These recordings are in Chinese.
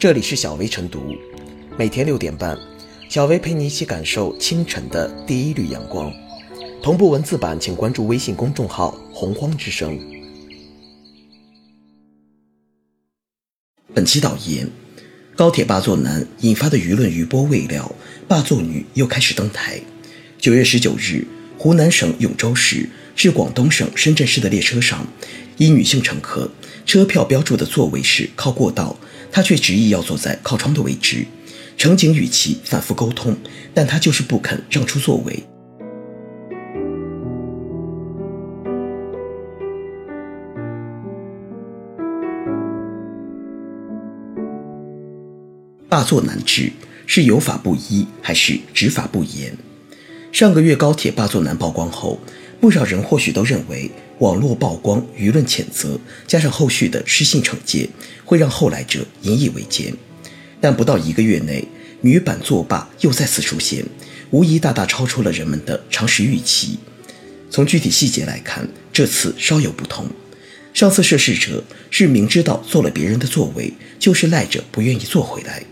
这里是小薇晨读，每天六点半，小薇陪你一起感受清晨的第一缕阳光。同步文字版，请关注微信公众号“洪荒之声”。本期导言：高铁霸座男引发的舆论余波未了，霸座女又开始登台。九月十九日，湖南省永州市至广东省深圳市的列车上，一女性乘客车票标注的座位是靠过道。他却执意要坐在靠窗的位置，乘警与其反复沟通，但他就是不肯让出座位。霸座难治，是有法不依还是执法不严？上个月高铁霸座男曝光后，不少人或许都认为。网络曝光、舆论谴责，加上后续的失信惩戒，会让后来者引以为戒。但不到一个月内，女版作罢又再次出现，无疑大大超出了人们的常识预期。从具体细节来看，这次稍有不同。上次涉事者是明知道坐了别人的座位，就是赖着不愿意坐回来；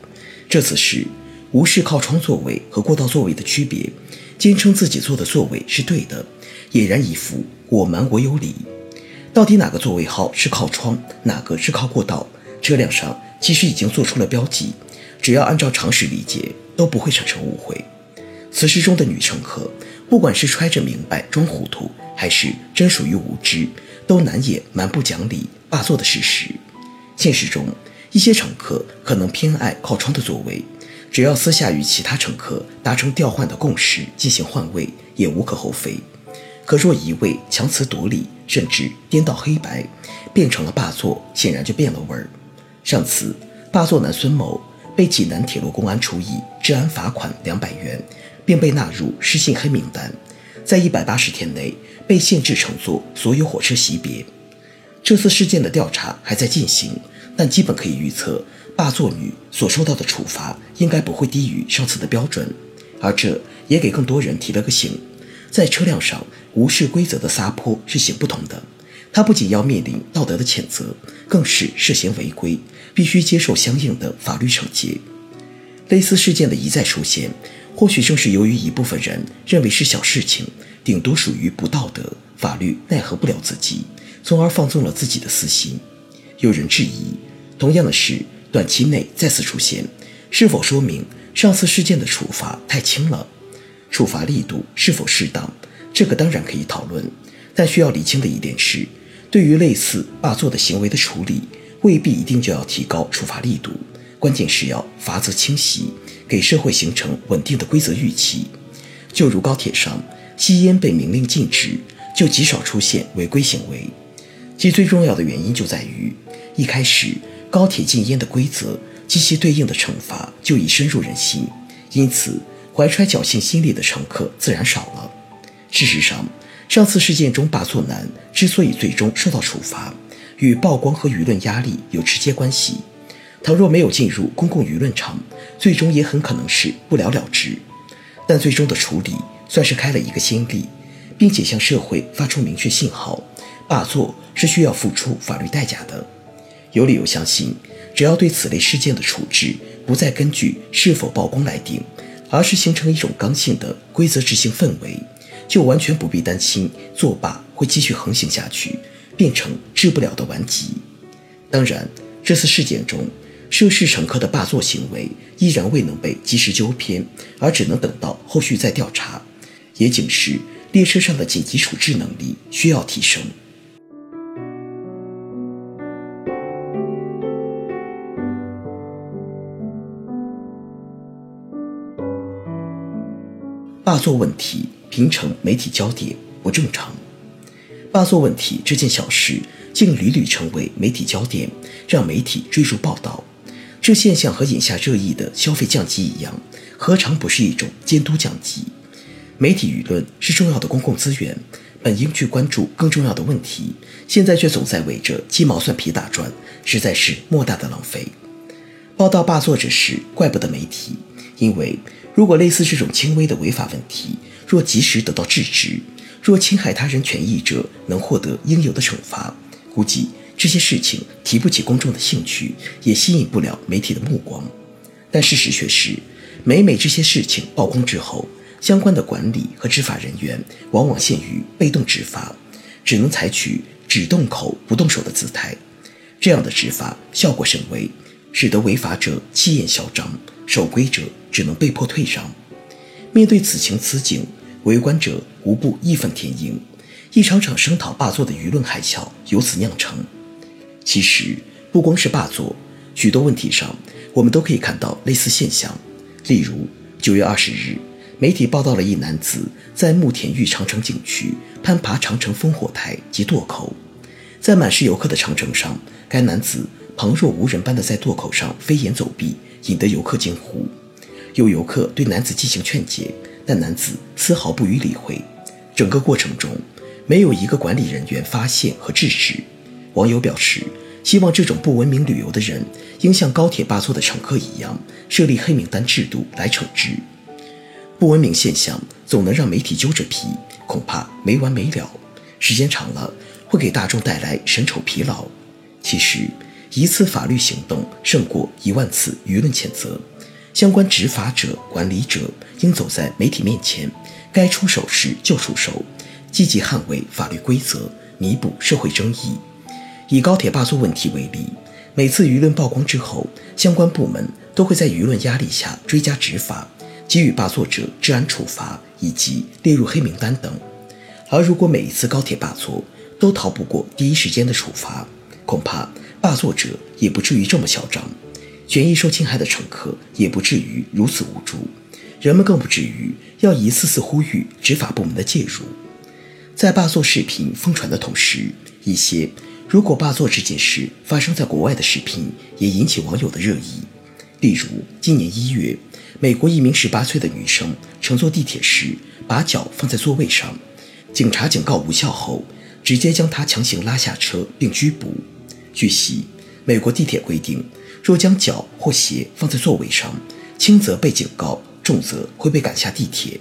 这次是无视靠窗座位和过道座位的区别，坚称自己坐的座位是对的，俨然一副。我瞒我有理，到底哪个座位号是靠窗，哪个是靠过道？车辆上其实已经做出了标记，只要按照常识理解，都不会产生误会。此事中的女乘客，不管是揣着明白装糊涂，还是真属于无知，都难掩蛮不讲理、霸座的事实。现实中，一些乘客可能偏爱靠窗的座位，只要私下与其他乘客达成调换的共识进行换位，也无可厚非。可若一味强词夺理，甚至颠倒黑白，变成了霸座，显然就变了味儿。上次霸座男孙某被济南铁路公安处以治安罚款两百元，并被纳入失信黑名单，在一百八十天内被限制乘坐所有火车级别。这次事件的调查还在进行，但基本可以预测，霸座女所受到的处罚应该不会低于上次的标准，而这也给更多人提了个醒。在车辆上无视规则的撒泼是行不通的，他不仅要面临道德的谴责，更是涉嫌违规，必须接受相应的法律惩戒。类似事件的一再出现，或许正是由于一部分人认为是小事情，顶多属于不道德，法律奈何不了自己，从而放纵了自己的私心。有人质疑，同样的事短期内再次出现，是否说明上次事件的处罚太轻了？处罚力度是否适当，这个当然可以讨论，但需要理清的一点是，对于类似霸座的行为的处理，未必一定就要提高处罚力度，关键是要罚则清晰，给社会形成稳定的规则预期。就如高铁上吸烟被明令禁止，就极少出现违规行为。其最重要的原因就在于，一开始高铁禁烟的规则及其对应的惩罚就已深入人心，因此。怀揣侥幸心理的乘客自然少了。事实上，上次事件中霸座男之所以最终受到处罚，与曝光和舆论压力有直接关系。倘若没有进入公共舆论场，最终也很可能是不了了之。但最终的处理算是开了一个先例，并且向社会发出明确信号：霸座是需要付出法律代价的。有理由相信，只要对此类事件的处置不再根据是否曝光来定。而是形成一种刚性的规则执行氛围，就完全不必担心作罢会继续横行下去，变成治不了的顽疾。当然，这次事件中涉事乘客的霸座行为依然未能被及时纠偏，而只能等到后续再调查，也警示列车上的紧急处置能力需要提升。霸座问题平成媒体焦点不正常，霸座问题这件小事竟屡屡成为媒体焦点，让媒体追逐报道。这现象和眼下热议的消费降级一样，何尝不是一种监督降级？媒体舆论是重要的公共资源，本应去关注更重要的问题，现在却总在围着鸡毛蒜皮打转，实在是莫大的浪费。报道霸座之事，怪不得媒体，因为。如果类似这种轻微的违法问题，若及时得到制止，若侵害他人权益者能获得应有的惩罚，估计这些事情提不起公众的兴趣，也吸引不了媒体的目光。但事实却是，每每这些事情曝光之后，相关的管理和执法人员往往陷于被动执法，只能采取只动口不动手的姿态。这样的执法效果甚微，使得违法者气焰嚣张，守规者只能被迫退让。面对此情此景，围观者无不义愤填膺，一场场声讨罢黜的舆论海啸由此酿成。其实，不光是罢黜，许多问题上我们都可以看到类似现象。例如，九月二十日，媒体报道了一男子在慕田峪长城景区攀爬长城烽火台及垛口，在满是游客的长城上，该男子旁若无人般的在垛口上飞檐走壁，引得游客惊呼。有游客对男子进行劝解，但男子丝毫不予理会。整个过程中，没有一个管理人员发现和制止。网友表示，希望这种不文明旅游的人应像高铁霸座的乘客一样，设立黑名单制度来惩治。不文明现象总能让媒体揪着皮，恐怕没完没了。时间长了，会给大众带来审丑疲劳。其实，一次法律行动胜过一万次舆论谴责。相关执法者、管理者应走在媒体面前，该出手时就出手，积极捍卫法律规则，弥补社会争议。以高铁罢黜问题为例，每次舆论曝光之后，相关部门都会在舆论压力下追加执法，给予罢黜者治安处罚以及列入黑名单等。而如果每一次高铁罢黜都逃不过第一时间的处罚，恐怕霸座者也不至于这么嚣张。权益受侵害的乘客也不至于如此无助，人们更不至于要一次次呼吁执法部门的介入。在霸座视频疯传的同时，一些如果霸座这件事发生在国外的视频也引起网友的热议。例如，今年一月，美国一名十八岁的女生乘坐地铁时把脚放在座位上，警察警告无效后，直接将她强行拉下车并拘捕。据悉，美国地铁规定。若将脚或鞋放在座位上，轻则被警告，重则会被赶下地铁。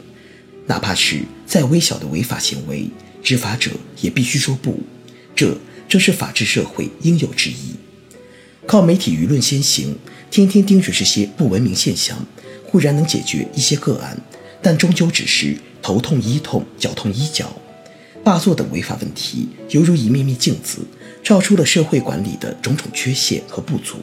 哪怕是再微小的违法行为，执法者也必须说不。这正是法治社会应有之义。靠媒体舆论先行，天天盯着这些不文明现象，固然能解决一些个案，但终究只是头痛医痛，脚痛医脚。霸座等违法问题，犹如一面面镜子，照出了社会管理的种种缺陷和不足。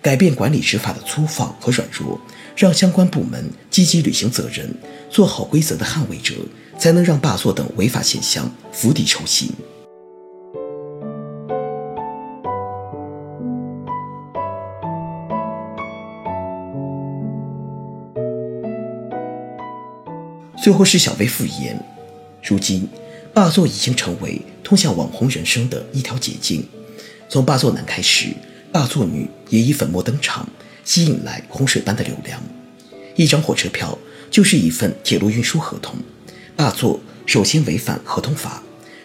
改变管理执法的粗放和软弱，让相关部门积极履行责任，做好规则的捍卫者，才能让霸座等违法现象釜底抽薪。最后是小微复言，如今霸座已经成为通向网红人生的一条捷径，从霸座男开始。霸座女也以粉墨登场，吸引来洪水般的流量。一张火车票就是一份铁路运输合同。霸座首先违反合同法，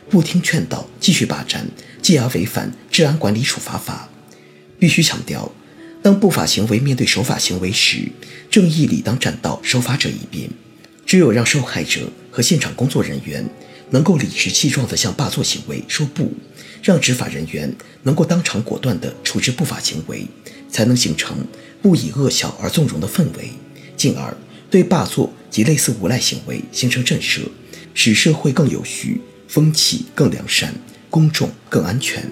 不听劝导继续霸占，继而违反治安管理处罚法。必须强调，当不法行为面对守法行为时，正义理当站到守法者一边。只有让受害者和现场工作人员能够理直气壮地向霸座行为说不。让执法人员能够当场果断地处置不法行为，才能形成不以恶小而纵容的氛围，进而对霸座及类似无赖行为形成震慑，使社会更有序，风气更良善，公众更安全。